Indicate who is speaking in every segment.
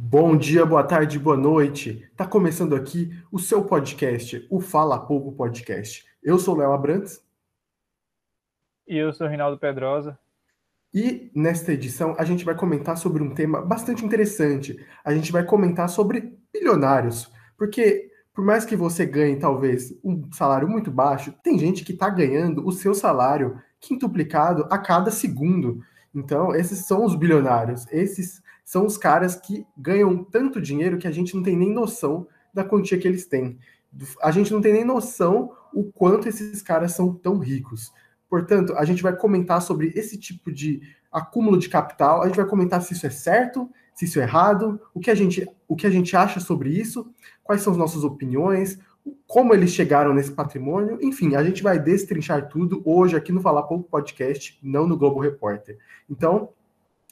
Speaker 1: Bom dia, boa tarde, boa noite. Tá começando aqui o seu podcast, o Fala Pouco Podcast. Eu sou Léo Abrantes.
Speaker 2: E eu sou Rinaldo Pedrosa.
Speaker 1: E nesta edição a gente vai comentar sobre um tema bastante interessante. A gente vai comentar sobre bilionários. Porque por mais que você ganhe talvez um salário muito baixo, tem gente que está ganhando o seu salário quintuplicado a cada segundo. Então, esses são os bilionários. Esses são os caras que ganham tanto dinheiro que a gente não tem nem noção da quantia que eles têm. A gente não tem nem noção o quanto esses caras são tão ricos. Portanto, a gente vai comentar sobre esse tipo de acúmulo de capital, a gente vai comentar se isso é certo, se isso é errado, o que a gente, o que a gente acha sobre isso, quais são as nossas opiniões, como eles chegaram nesse patrimônio, enfim, a gente vai destrinchar tudo hoje aqui no Falar Pouco Podcast, não no Globo Repórter. Então,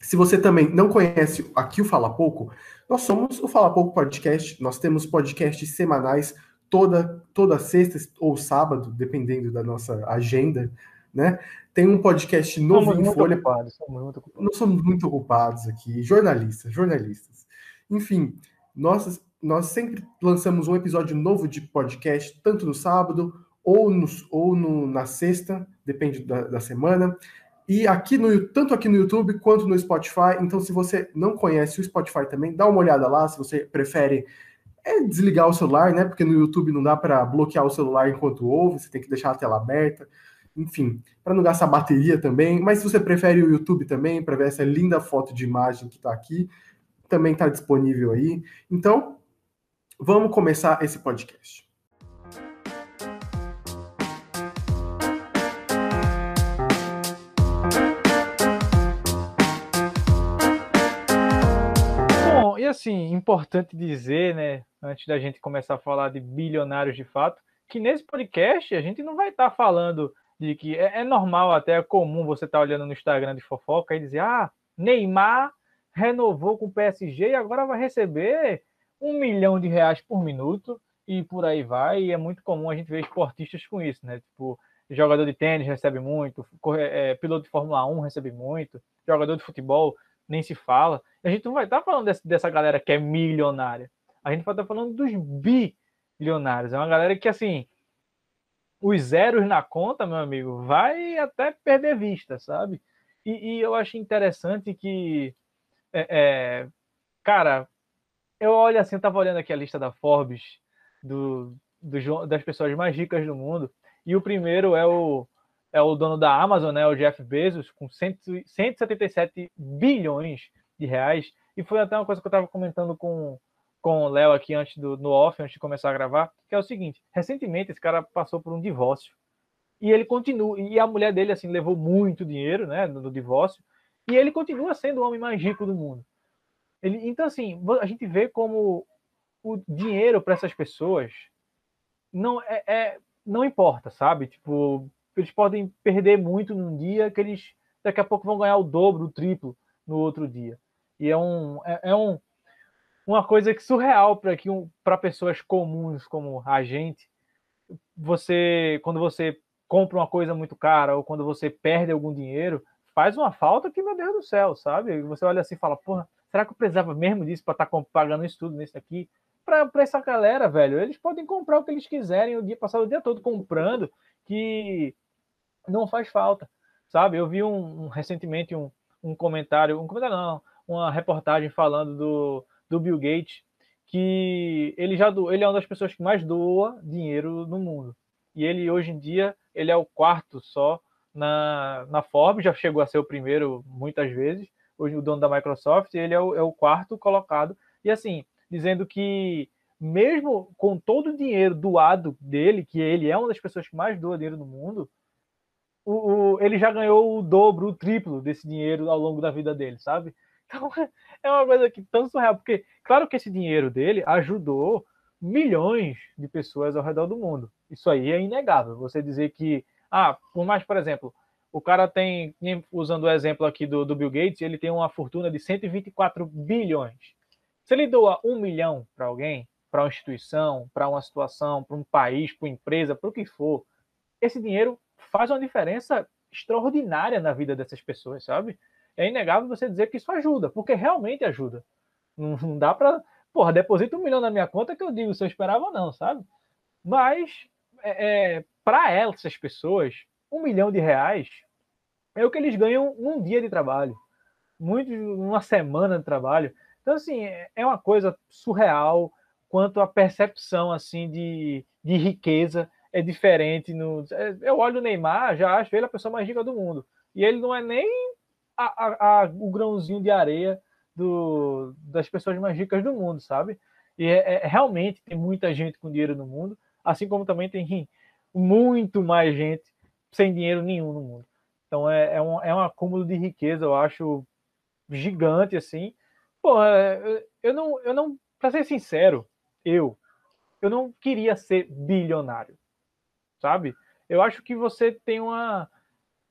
Speaker 1: se você também não conhece aqui o Fala Pouco, nós somos o Fala Pouco Podcast, nós temos podcasts semanais toda, toda sexta ou sábado, dependendo da nossa agenda, né? Tem um podcast novo
Speaker 2: somos
Speaker 1: em Folha.
Speaker 2: Ocupados, somos muito ocupados.
Speaker 1: Nós somos muito ocupados aqui, jornalistas, jornalistas. Enfim, nós, nós sempre lançamos um episódio novo de podcast, tanto no sábado ou, no, ou no, na sexta, depende da, da semana. E aqui no tanto aqui no YouTube quanto no Spotify. Então, se você não conhece o Spotify também, dá uma olhada lá. Se você prefere é desligar o celular, né? Porque no YouTube não dá para bloquear o celular enquanto ouve, você tem que deixar a tela aberta. Enfim, para não gastar bateria também. Mas se você prefere o YouTube também, para ver essa linda foto de imagem que está aqui, também está disponível aí. Então, vamos começar esse podcast.
Speaker 2: Assim, importante dizer, né, antes da gente começar a falar de bilionários de fato, que nesse podcast a gente não vai estar tá falando de que é, é, normal, até é comum você estar tá olhando no Instagram de fofoca e dizer, ah, Neymar renovou com o PSG e agora vai receber um milhão de reais por minuto e por aí vai. E é muito comum a gente ver esportistas com isso, né? Tipo, jogador de tênis recebe muito, é, piloto de Fórmula 1 recebe muito, jogador de futebol nem se fala. A gente não vai estar tá falando desse, dessa galera que é milionária. A gente vai estar tá falando dos bilionários. É uma galera que, assim, os zeros na conta, meu amigo, vai até perder vista, sabe? E, e eu acho interessante que, é, é, cara, eu olho assim, eu tava olhando aqui a lista da Forbes do, do, das pessoas mais ricas do mundo, e o primeiro é o, é o dono da Amazon, né, o Jeff Bezos, com 100, 177 bilhões de reais, e foi até uma coisa que eu estava comentando com, com o Léo aqui antes do no off, antes de começar a gravar, que é o seguinte: recentemente esse cara passou por um divórcio e ele continua e a mulher dele assim levou muito dinheiro, né, no divórcio, e ele continua sendo o homem mais rico do mundo. Ele, então assim, a gente vê como o dinheiro para essas pessoas não é, é, não importa, sabe? Tipo, eles podem perder muito num dia que eles daqui a pouco vão ganhar o dobro, o triplo no outro dia. E é um é, é um uma coisa que surreal para que um, para pessoas comuns como a gente, você quando você compra uma coisa muito cara ou quando você perde algum dinheiro, faz uma falta que meu Deus do céu, sabe? Você olha assim e fala, porra, será que eu precisava mesmo disso para estar tá pagando isso tudo nisso aqui? Para essa galera, velho, eles podem comprar o que eles quiserem o dia passar o dia todo comprando que não faz falta, sabe? Eu vi um, um recentemente um, um comentário, um comentário não, uma reportagem falando do do Bill Gates, que ele já do, ele é uma das pessoas que mais doa dinheiro no mundo. E ele hoje em dia ele é o quarto só na, na Forbes, já chegou a ser o primeiro muitas vezes. Hoje o dono da Microsoft, ele é o, é o quarto colocado. E assim, dizendo que mesmo com todo o dinheiro doado dele, que ele é uma das pessoas que mais doa dinheiro no mundo, o, o, ele já ganhou o dobro, o triplo desse dinheiro ao longo da vida dele, sabe? Então é uma coisa que tão surreal, porque claro que esse dinheiro dele ajudou milhões de pessoas ao redor do mundo. Isso aí é inegável. Você dizer que, ah, por mais, por exemplo, o cara tem, usando o exemplo aqui do, do Bill Gates, ele tem uma fortuna de 124 bilhões. Se ele doa um milhão para alguém, para uma instituição, para uma situação, para um país, para uma empresa, para o que for, esse dinheiro faz uma diferença extraordinária na vida dessas pessoas, sabe? é inegável você dizer que isso ajuda, porque realmente ajuda. Não, dá para. Porra, deposita um milhão na minha conta que eu digo se eu esperava, não, sabe? Mas, é, é para essas pessoas, um milhão de reais é o que eles ganham num dia de trabalho, muito numa semana de trabalho. Então, assim, é, é uma coisa surreal quanto a percepção assim de, de riqueza é diferente. No, é, eu olho o Neymar, já acho ele a pessoa mais rica do mundo. E ele não é nem a, a, a, o grãozinho de areia do, das pessoas mais ricas do mundo, sabe? E é, é, realmente tem muita gente com dinheiro no mundo, assim como também tem muito mais gente sem dinheiro nenhum no mundo. Então é, é, um, é um acúmulo de riqueza, eu acho gigante assim. É, eu não, eu não, para ser sincero, eu, eu não queria ser bilionário, sabe? Eu acho que você tem uma,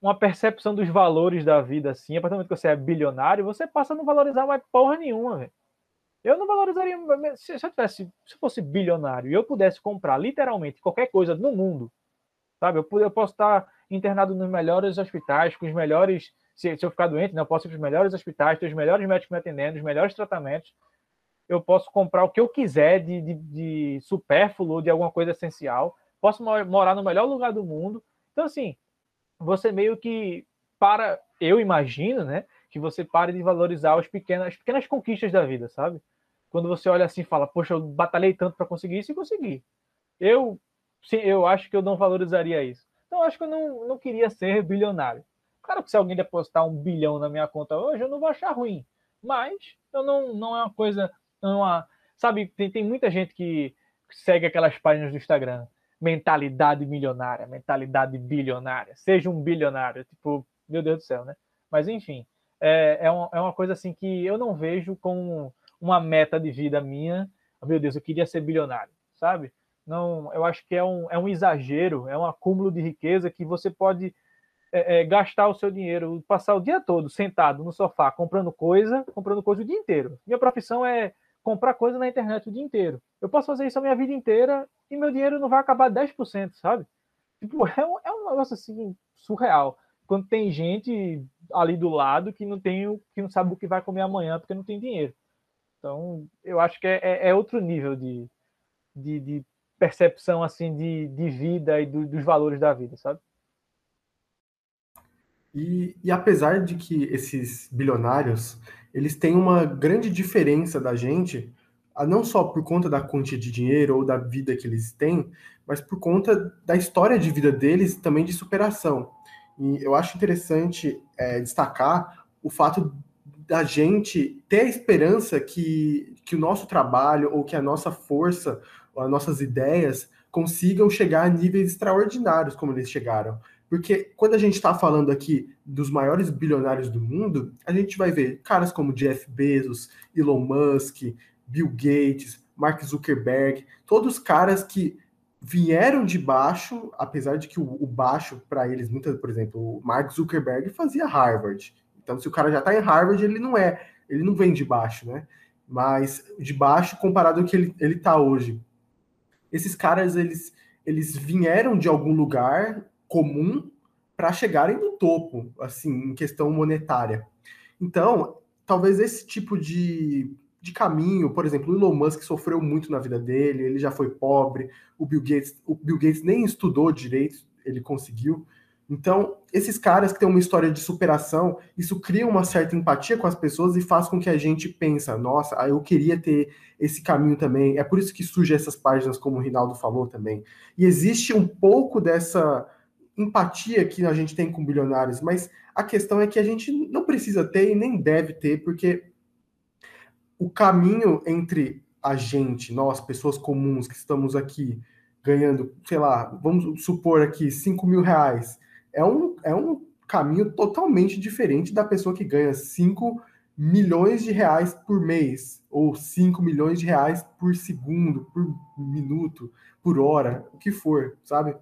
Speaker 2: uma percepção dos valores da vida assim. A partir do momento que você é bilionário, você passa a não valorizar mais porra nenhuma, velho. Eu não valorizaria. Se eu tivesse, se eu fosse bilionário e eu pudesse comprar literalmente qualquer coisa no mundo, sabe? Eu, eu posso estar internado nos melhores hospitais, com os melhores. Se, se eu ficar doente, né, eu posso ir para os melhores hospitais, ter os melhores médicos me atendendo, os melhores tratamentos. Eu posso comprar o que eu quiser de, de, de supérfluo, de alguma coisa essencial. Posso morar no melhor lugar do mundo. Então, assim, você meio que para. Eu imagino, né? Que você pare de valorizar as pequenas, as pequenas conquistas da vida, sabe? Quando você olha assim e fala, poxa, eu batalhei tanto para conseguir isso e consegui. Eu, sim, eu acho que eu não valorizaria isso. Então, eu acho que eu não, não queria ser bilionário. Claro que se alguém depositar um bilhão na minha conta hoje, eu não vou achar ruim. Mas eu não, não é uma coisa. Não é uma, sabe, tem, tem muita gente que segue aquelas páginas do Instagram. Mentalidade milionária, mentalidade bilionária. Seja um bilionário. Tipo, meu Deus do céu, né? Mas enfim, é, é, uma, é uma coisa assim que eu não vejo como uma meta de vida minha. Meu Deus, eu queria ser bilionário, sabe? Não, eu acho que é um, é um exagero, é um acúmulo de riqueza que você pode é, é, gastar o seu dinheiro, passar o dia todo sentado no sofá comprando coisa, comprando coisa o dia inteiro. Minha profissão é comprar coisa na internet o dia inteiro. Eu posso fazer isso a minha vida inteira e meu dinheiro não vai acabar 10%, sabe? Tipo, é um, é um negócio assim surreal. Quando tem gente ali do lado que não tem, que não sabe o que vai comer amanhã porque não tem dinheiro. Então, eu acho que é, é, é outro nível de, de, de percepção assim de, de vida e do, dos valores da vida, sabe?
Speaker 1: E, e, apesar de que esses bilionários eles têm uma grande diferença da gente, não só por conta da quantia de dinheiro ou da vida que eles têm, mas por conta da história de vida deles também de superação. E eu acho interessante é, destacar o fato da gente ter a esperança que, que o nosso trabalho ou que a nossa força as nossas ideias consigam chegar a níveis extraordinários como eles chegaram. Porque quando a gente está falando aqui dos maiores bilionários do mundo, a gente vai ver caras como Jeff Bezos, Elon Musk, Bill Gates, Mark Zuckerberg, todos caras que vieram de baixo, apesar de que o, o baixo para eles, muitas, por exemplo, o Mark Zuckerberg fazia Harvard. Então, se o cara já está em Harvard, ele não é, ele não vem de baixo, né? Mas de baixo comparado ao que ele, ele tá hoje esses caras eles, eles vieram de algum lugar comum para chegarem no topo, assim, em questão monetária. Então, talvez esse tipo de, de caminho, por exemplo, o Elon Musk sofreu muito na vida dele, ele já foi pobre, o Bill Gates, o Bill Gates nem estudou direito, ele conseguiu. Então, esses caras que têm uma história de superação, isso cria uma certa empatia com as pessoas e faz com que a gente pensa, nossa, eu queria ter esse caminho também. É por isso que surgem essas páginas, como o Rinaldo falou também. E existe um pouco dessa empatia que a gente tem com bilionários, mas a questão é que a gente não precisa ter e nem deve ter, porque o caminho entre a gente, nós, pessoas comuns que estamos aqui ganhando, sei lá, vamos supor aqui 5 mil reais, é um, é um caminho totalmente diferente da pessoa que ganha 5 milhões de reais por mês, ou 5 milhões de reais por segundo, por minuto, por hora, o que for, sabe?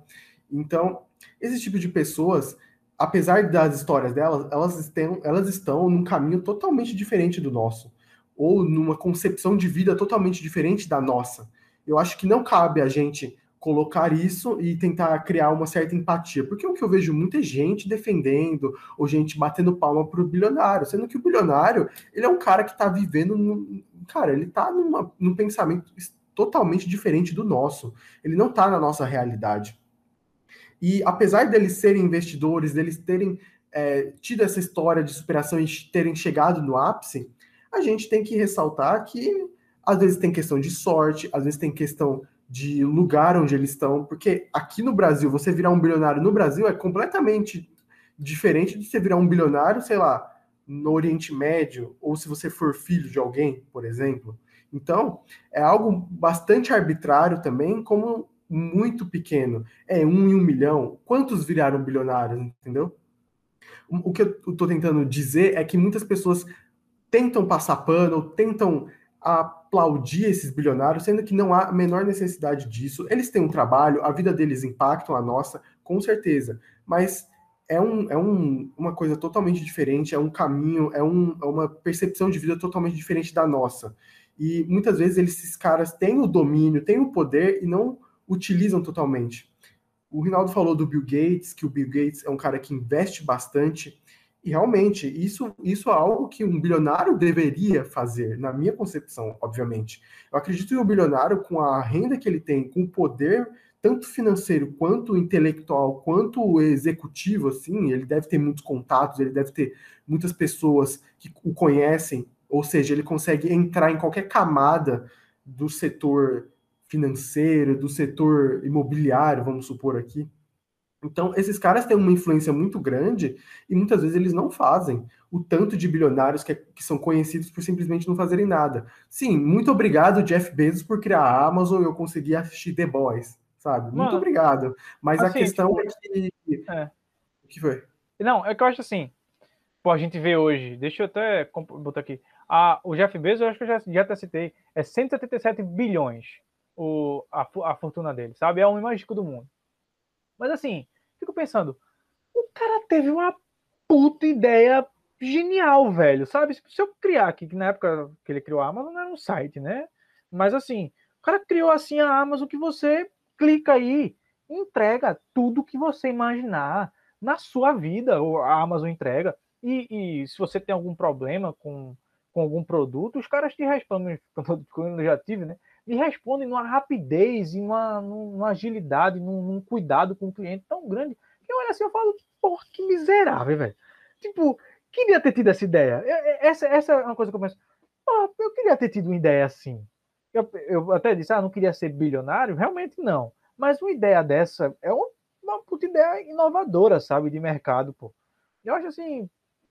Speaker 1: Então, esse tipo de pessoas, apesar das histórias delas, elas estão, elas estão num caminho totalmente diferente do nosso, ou numa concepção de vida totalmente diferente da nossa. Eu acho que não cabe a gente colocar isso e tentar criar uma certa empatia. Porque o que eu vejo muita gente defendendo, ou gente batendo palma para o bilionário, sendo que o bilionário, ele é um cara que está vivendo no, cara, ele tá numa, num pensamento totalmente diferente do nosso. Ele não tá na nossa realidade. E apesar deles serem investidores, deles terem é, tido essa história de superação e terem chegado no ápice, a gente tem que ressaltar que às vezes tem questão de sorte, às vezes tem questão de lugar onde eles estão, porque aqui no Brasil, você virar um bilionário no Brasil é completamente diferente de você virar um bilionário, sei lá, no Oriente Médio, ou se você for filho de alguém, por exemplo. Então, é algo bastante arbitrário também, como muito pequeno. É um em um milhão. Quantos viraram bilionários, entendeu? O que eu estou tentando dizer é que muitas pessoas tentam passar pano, tentam aplaudir esses bilionários, sendo que não há a menor necessidade disso. Eles têm um trabalho, a vida deles impactam a nossa, com certeza. Mas é, um, é um, uma coisa totalmente diferente, é um caminho, é, um, é uma percepção de vida totalmente diferente da nossa. E muitas vezes esses caras têm o domínio, têm o poder e não utilizam totalmente. O Rinaldo falou do Bill Gates, que o Bill Gates é um cara que investe bastante, e realmente isso, isso é algo que um bilionário deveria fazer, na minha concepção, obviamente. Eu acredito em um bilionário com a renda que ele tem, com o poder tanto financeiro quanto intelectual, quanto executivo, assim, ele deve ter muitos contatos, ele deve ter muitas pessoas que o conhecem, ou seja, ele consegue entrar em qualquer camada do setor financeiro, do setor imobiliário, vamos supor aqui. Então, esses caras têm uma influência muito grande e muitas vezes eles não fazem o tanto de bilionários que, que, são conhecidos por simplesmente não fazerem nada. Sim, muito obrigado, Jeff Bezos, por criar a Amazon eu consegui assistir The Boys sabe? Mano, Muito obrigado. Mas assim, a questão tipo, é que. É. O que foi?
Speaker 2: Não, é que eu acho assim. Pô, a gente vê hoje, deixa eu até botar aqui. A, o Jeff Bezos, eu acho que eu já, já até citei, é 177 bilhões o, a, a fortuna dele, sabe? É o homem mais rico do mundo. Mas assim, fico pensando, o cara teve uma puta ideia genial, velho, sabe? Se eu criar aqui, que na época que ele criou a Amazon era um site, né? Mas assim, o cara criou assim a Amazon que você clica aí, entrega tudo que você imaginar na sua vida, a Amazon entrega. E, e se você tem algum problema com, com algum produto, os caras te respondem, eu já tive, né? Me respondem numa rapidez, numa, numa agilidade, num, num, cuidado com o cliente tão grande que eu olho assim e falo, porra, que miserável, velho. Tipo, queria ter tido essa ideia. Essa, essa é uma coisa que eu penso, porra, eu queria ter tido uma ideia assim. Eu, eu até disse, ah, não queria ser bilionário? Realmente não. Mas uma ideia dessa é uma puta ideia inovadora, sabe, de mercado, pô. Eu acho assim,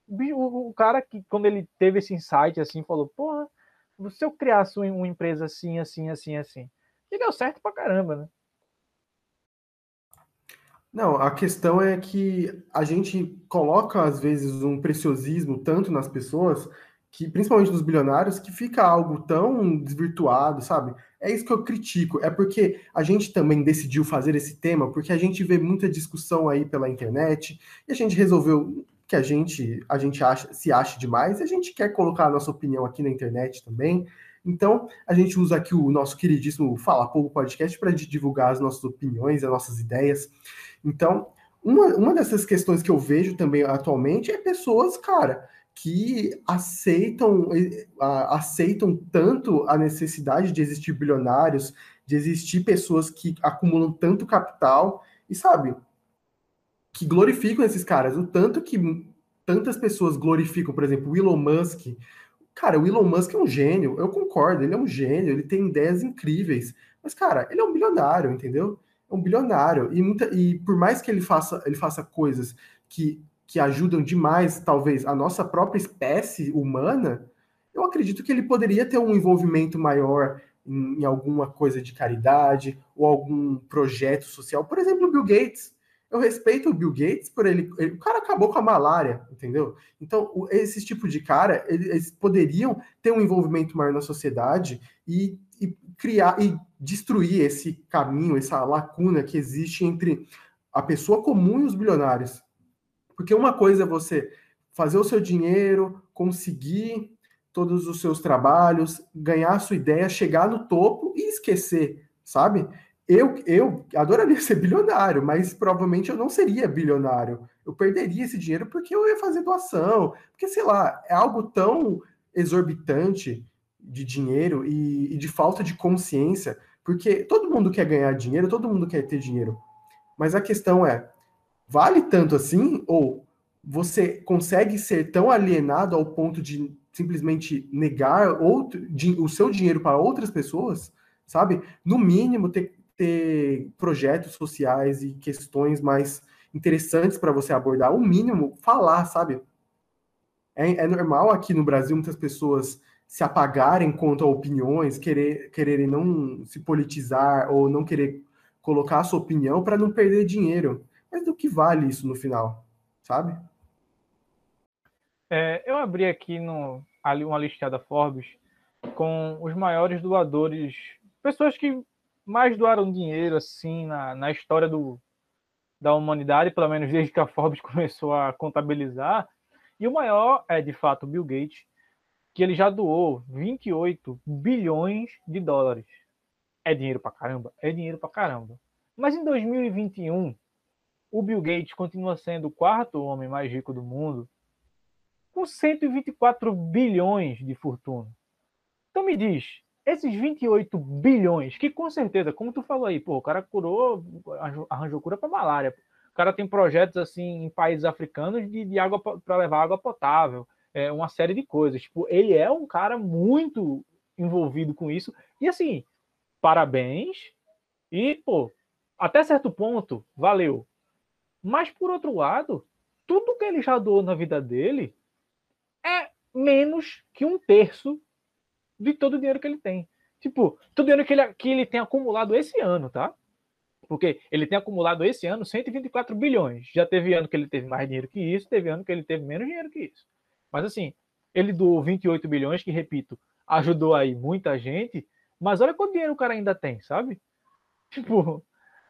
Speaker 2: o, o cara que, quando ele teve esse insight, assim, falou, porra, se eu criasse uma empresa assim, assim, assim, assim, que deu certo pra caramba, né?
Speaker 1: Não, a questão é que a gente coloca, às vezes, um preciosismo tanto nas pessoas que principalmente dos bilionários, que fica algo tão desvirtuado, sabe? É isso que eu critico. É porque a gente também decidiu fazer esse tema, porque a gente vê muita discussão aí pela internet, e a gente resolveu que a gente a gente acha, se acha demais, a gente quer colocar a nossa opinião aqui na internet também. Então, a gente usa aqui o nosso queridíssimo Fala Pouco Podcast para divulgar as nossas opiniões, as nossas ideias. Então, uma, uma dessas questões que eu vejo também atualmente é pessoas, cara, que aceitam, aceitam tanto a necessidade de existir bilionários, de existir pessoas que acumulam tanto capital, e sabe, que glorificam esses caras, o tanto que tantas pessoas glorificam, por exemplo, o Elon Musk. Cara, o Elon Musk é um gênio, eu concordo, ele é um gênio, ele tem ideias incríveis, mas, cara, ele é um bilionário, entendeu? É um bilionário, e, muita, e por mais que ele faça, ele faça coisas que que ajudam demais, talvez, a nossa própria espécie humana, eu acredito que ele poderia ter um envolvimento maior em, em alguma coisa de caridade ou algum projeto social. Por exemplo, o Bill Gates. Eu respeito o Bill Gates por ele, ele, O cara acabou com a malária, entendeu? Então, esse tipo de cara, eles poderiam ter um envolvimento maior na sociedade e, e criar e destruir esse caminho, essa lacuna que existe entre a pessoa comum e os bilionários. Porque uma coisa é você fazer o seu dinheiro, conseguir todos os seus trabalhos, ganhar a sua ideia, chegar no topo e esquecer, sabe? Eu, eu adoraria ser bilionário, mas provavelmente eu não seria bilionário. Eu perderia esse dinheiro porque eu ia fazer doação, porque sei lá, é algo tão exorbitante de dinheiro e, e de falta de consciência, porque todo mundo quer ganhar dinheiro, todo mundo quer ter dinheiro. Mas a questão é, vale tanto assim? Ou você consegue ser tão alienado ao ponto de simplesmente negar outro, de, o seu dinheiro para outras pessoas, sabe? No mínimo, ter, ter projetos sociais e questões mais interessantes para você abordar. O mínimo, falar, sabe? É, é, normal aqui no Brasil muitas pessoas se apagarem quanto a opiniões, querer, quererem não se politizar ou não querer colocar a sua opinião para não perder dinheiro. Mas do que vale isso no final, sabe?
Speaker 2: É, eu abri aqui no, ali uma listinha da Forbes com os maiores doadores, pessoas que mais doaram dinheiro assim na, na história do, da humanidade, pelo menos desde que a Forbes começou a contabilizar. E o maior é, de fato, Bill Gates, que ele já doou 28 bilhões de dólares. É dinheiro pra caramba? É dinheiro pra caramba. Mas em 2021, o Bill Gates continua sendo o quarto homem mais rico do mundo com 124 bilhões de fortuna. Então me diz, esses 28 bilhões, que com certeza, como tu falou aí, pô, o cara curou, arranjou cura para malária. O cara tem projetos assim em países africanos de, de água para levar água potável, é, uma série de coisas. Tipo, ele é um cara muito envolvido com isso. E assim, parabéns. E, pô, até certo ponto, valeu. Mas por outro lado, tudo que ele já doou na vida dele é menos que um terço de todo o dinheiro que ele tem. Tipo, todo o dinheiro que ele, que ele tem acumulado esse ano, tá? Porque ele tem acumulado esse ano 124 bilhões. Já teve ano que ele teve mais dinheiro que isso, teve ano que ele teve menos dinheiro que isso. Mas assim, ele doou 28 bilhões, que repito, ajudou aí muita gente, mas olha quanto dinheiro o cara ainda tem, sabe? Tipo,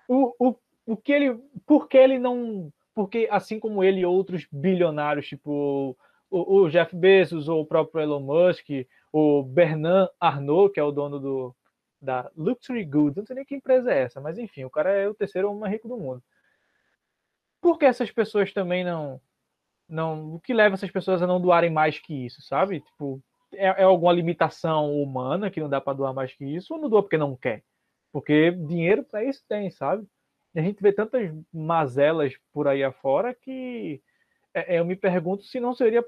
Speaker 2: o, o, o que ele. Por que ele não. Porque assim como ele e outros bilionários, tipo o, o, Jeff Bezos, ou o próprio Elon Musk, o Bernard Arnault, que é o dono do, da Luxury Goods, não sei nem que empresa é essa, mas enfim, o cara é o terceiro homem mais rico do mundo. Por que essas pessoas também não. não o que leva essas pessoas a não doarem mais que isso, sabe? Tipo, é, é alguma limitação humana que não dá para doar mais que isso, ou não doa porque não quer? Porque dinheiro para isso tem, sabe? A gente vê tantas mazelas por aí afora que é, é, eu me pergunto se não seria.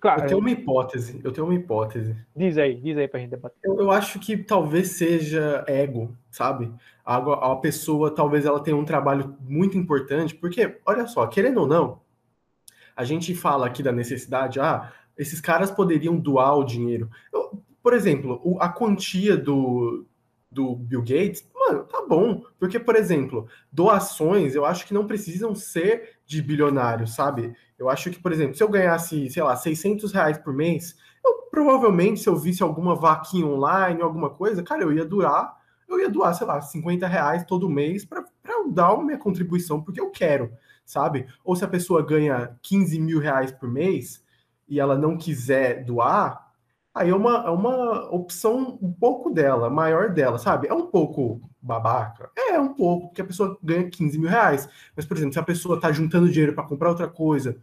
Speaker 1: Claro, eu tenho uma hipótese. Eu tenho uma hipótese.
Speaker 2: Diz aí, diz aí pra gente debater.
Speaker 1: Eu, eu acho que talvez seja ego, sabe? A, a pessoa, talvez ela tenha um trabalho muito importante, porque, olha só, querendo ou não, a gente fala aqui da necessidade, ah, esses caras poderiam doar o dinheiro. Eu, por exemplo, a quantia do, do Bill Gates, tá bom. Porque, por exemplo, doações eu acho que não precisam ser de bilionários, sabe? Eu acho que, por exemplo, se eu ganhasse, sei lá, 600 reais por mês, eu provavelmente, se eu visse alguma vaquinha online, alguma coisa, cara, eu ia doar, eu ia doar, sei lá, 50 reais todo mês para eu dar minha contribuição, porque eu quero, sabe? Ou se a pessoa ganha 15 mil reais por mês e ela não quiser doar, Aí é uma, é uma opção um pouco dela, maior dela, sabe? É um pouco babaca? É, um pouco, porque a pessoa ganha 15 mil reais. Mas, por exemplo, se a pessoa está juntando dinheiro para comprar outra coisa,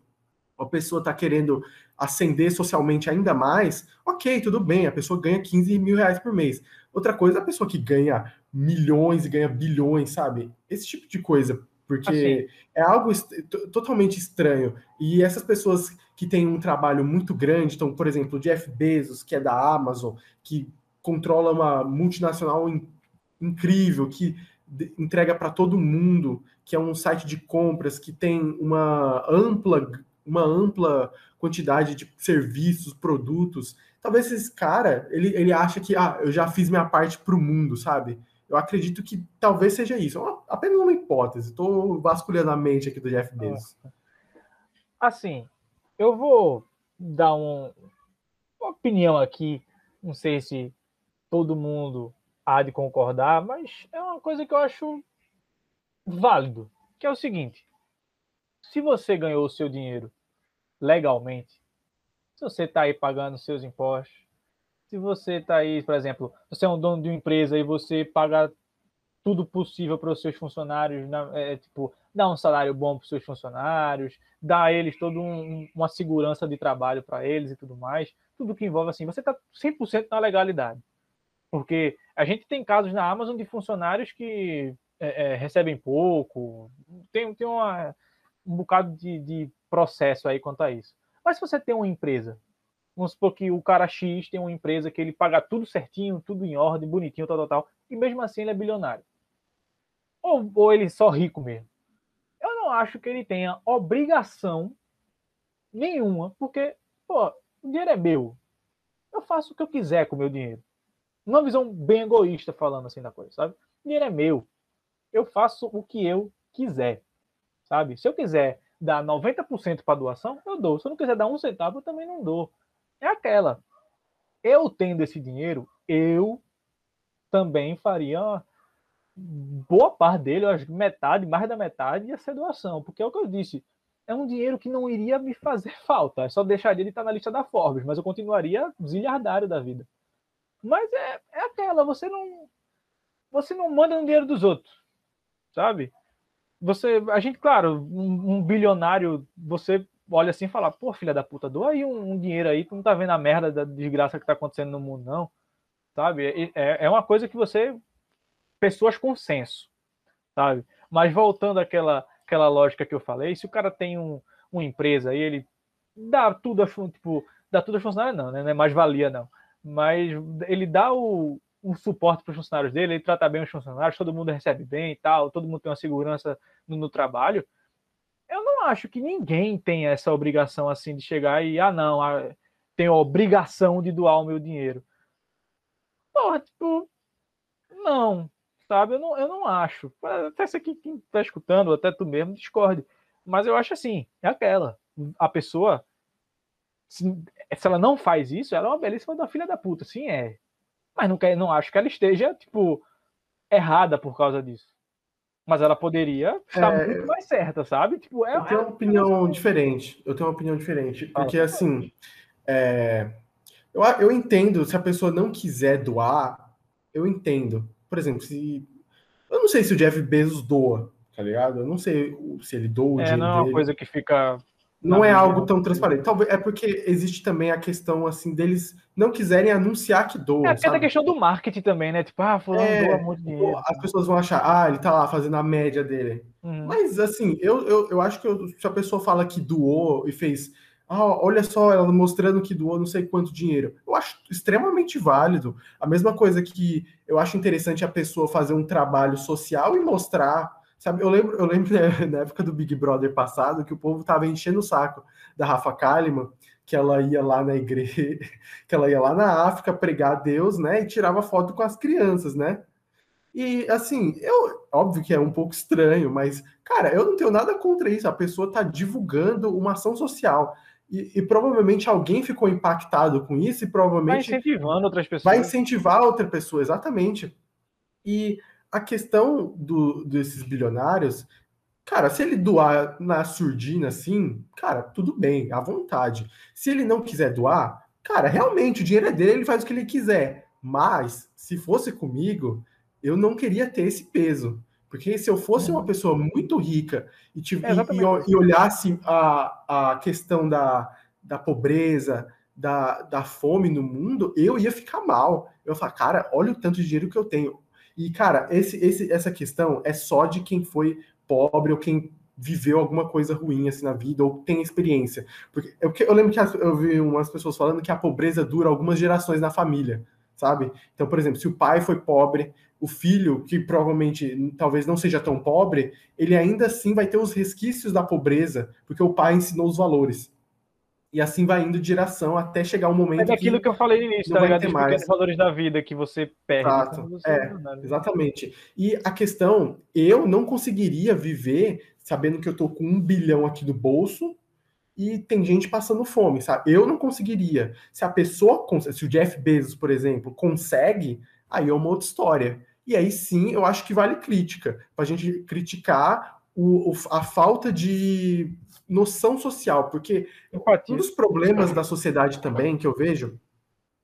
Speaker 1: a pessoa está querendo ascender socialmente ainda mais, ok, tudo bem, a pessoa ganha 15 mil reais por mês. Outra coisa a pessoa que ganha milhões e ganha bilhões, sabe? Esse tipo de coisa. Porque assim. é algo totalmente estranho. E essas pessoas que têm um trabalho muito grande, então, por exemplo, o Jeff Bezos, que é da Amazon, que controla uma multinacional in incrível, que entrega para todo mundo, que é um site de compras que tem uma ampla uma ampla quantidade de serviços, produtos. Talvez esse cara, ele, ele acha que ah, eu já fiz minha parte para o mundo, sabe? Eu acredito que talvez seja isso. É uma, apenas uma hipótese. Estou vasculhando a mente aqui do Jeff Bezos.
Speaker 2: Assim, eu vou dar um, uma opinião aqui. Não sei se todo mundo há de concordar, mas é uma coisa que eu acho válido. Que é o seguinte: se você ganhou o seu dinheiro legalmente, se você está aí pagando seus impostos, se você está aí, por exemplo, você é um dono de uma empresa e você paga tudo possível para os seus funcionários, é, tipo, dá um salário bom para os seus funcionários, dá a eles toda um, uma segurança de trabalho para eles e tudo mais. tudo que envolve assim, você está 100% na legalidade. Porque a gente tem casos na Amazon de funcionários que é, é, recebem pouco, tem, tem uma, um bocado de, de processo aí quanto a isso. Mas se você tem uma empresa, vamos supor que o cara X tem uma empresa que ele paga tudo certinho, tudo em ordem, bonitinho, tal, tal, tal, e mesmo assim ele é bilionário. Ou, ou ele é só rico mesmo. Eu não acho que ele tenha obrigação nenhuma, porque, pô, o dinheiro é meu. Eu faço o que eu quiser com o meu dinheiro. Uma visão bem egoísta falando assim da coisa, sabe? O dinheiro é meu. Eu faço o que eu quiser, sabe? Se eu quiser dar 90% para doação, eu dou. Se eu não quiser dar um centavo, eu também não dou. É aquela. Eu tendo esse dinheiro, eu também faria boa parte dele, eu acho metade, mais da metade ia ser doação, porque é o que eu disse, é um dinheiro que não iria me fazer falta, só deixaria de estar na lista da Forbes, mas eu continuaria zilhardário da vida. Mas é, é aquela, você não você não manda no dinheiro dos outros, sabe? Você, a gente, claro, um, um bilionário, você olha assim e fala, pô, filha da puta, doa aí um, um, dinheiro aí, tu não tá vendo a merda da desgraça que tá acontecendo no mundo, não. Sabe? É, é uma coisa que você. Pessoas com senso, sabe? Mas voltando àquela, àquela lógica que eu falei, se o cara tem um, uma empresa e ele dá tudo a tipo, dá tudo a funcionário, não, né? Não é mais valia, não mas ele dá o, o suporte para os funcionários dele, ele trata bem os funcionários, todo mundo recebe bem e tal, todo mundo tem uma segurança no, no trabalho. Eu não acho que ninguém tenha essa obrigação assim de chegar e, ah, não, ah, tenho a obrigação de doar o meu dinheiro. Porra, tipo, não, sabe? Eu não, eu não acho. Até aqui, quem está escutando, até tu mesmo, discorde. Mas eu acho assim, é aquela. A pessoa se, se ela não faz isso, ela é uma belíssima da filha da puta, sim é. Mas não, quer, não acho que ela esteja, tipo, errada por causa disso. Mas ela poderia estar é, muito mais certa, sabe? Tipo,
Speaker 1: é, eu tenho é uma opinião diferente. Eu tenho uma opinião diferente. Porque, Fala. assim, é, eu, eu entendo se a pessoa não quiser doar, eu entendo. Por exemplo, se. Eu não sei se o Jeff Bezos doa, tá ligado? Eu não sei se ele doa o
Speaker 2: é,
Speaker 1: dinheiro.
Speaker 2: Não é uma coisa que fica
Speaker 1: não é algo tão transparente. Talvez é porque existe também a questão assim deles não quiserem anunciar que doam. É,
Speaker 2: porque a questão do marketing também, né? Tipo, ah, fulano é, doa muito dinheiro.
Speaker 1: As pessoas vão achar, ah, ele tá lá fazendo a média dele. Uhum. Mas assim, eu, eu, eu acho que eu, se a pessoa fala que doou e fez, ah, olha só, ela mostrando que doou não sei quanto dinheiro. Eu acho extremamente válido. A mesma coisa que eu acho interessante a pessoa fazer um trabalho social e mostrar Sabe, eu lembro, eu lembro né, na época do Big Brother passado que o povo tava enchendo o saco da Rafa Kalimann, que ela ia lá na igreja, que ela ia lá na África pregar a Deus, né, e tirava foto com as crianças, né? E assim, eu óbvio que é um pouco estranho, mas cara, eu não tenho nada contra isso. A pessoa tá divulgando uma ação social. E, e, provavelmente alguém ficou impactado com isso e provavelmente
Speaker 2: vai incentivando outras pessoas.
Speaker 1: Vai incentivar outra pessoa, exatamente. E a questão do, desses bilionários, cara, se ele doar na surdina assim, cara, tudo bem, à vontade. Se ele não quiser doar, cara, realmente o dinheiro é dele, ele faz o que ele quiser. Mas, se fosse comigo, eu não queria ter esse peso. Porque se eu fosse uma pessoa muito rica e, tive, é, e, e, olhasse a, a questão da, da pobreza, da, da fome no mundo, eu ia ficar mal. Eu ia falar, cara, olha o tanto de dinheiro que eu tenho. E, cara, esse, esse, essa questão é só de quem foi pobre ou quem viveu alguma coisa ruim assim na vida ou tem experiência. Porque eu, eu lembro que eu vi umas pessoas falando que a pobreza dura algumas gerações na família, sabe? Então, por exemplo, se o pai foi pobre, o filho, que provavelmente talvez não seja tão pobre, ele ainda assim vai ter os resquícios da pobreza, porque o pai ensinou os valores. E assim vai indo de geração até chegar um momento.
Speaker 2: É aquilo que, que eu falei no início, tá ligado? Os pequenos valores da vida que você perde.
Speaker 1: Exato. Você é, exatamente. E a questão, eu não conseguiria viver sabendo que eu tô com um bilhão aqui no bolso e tem gente passando fome, sabe? Eu não conseguiria. Se a pessoa, se o Jeff Bezos, por exemplo, consegue, aí é uma outra história. E aí sim, eu acho que vale crítica, para a gente criticar o, a falta de noção social, porque um dos problemas da sociedade também que eu vejo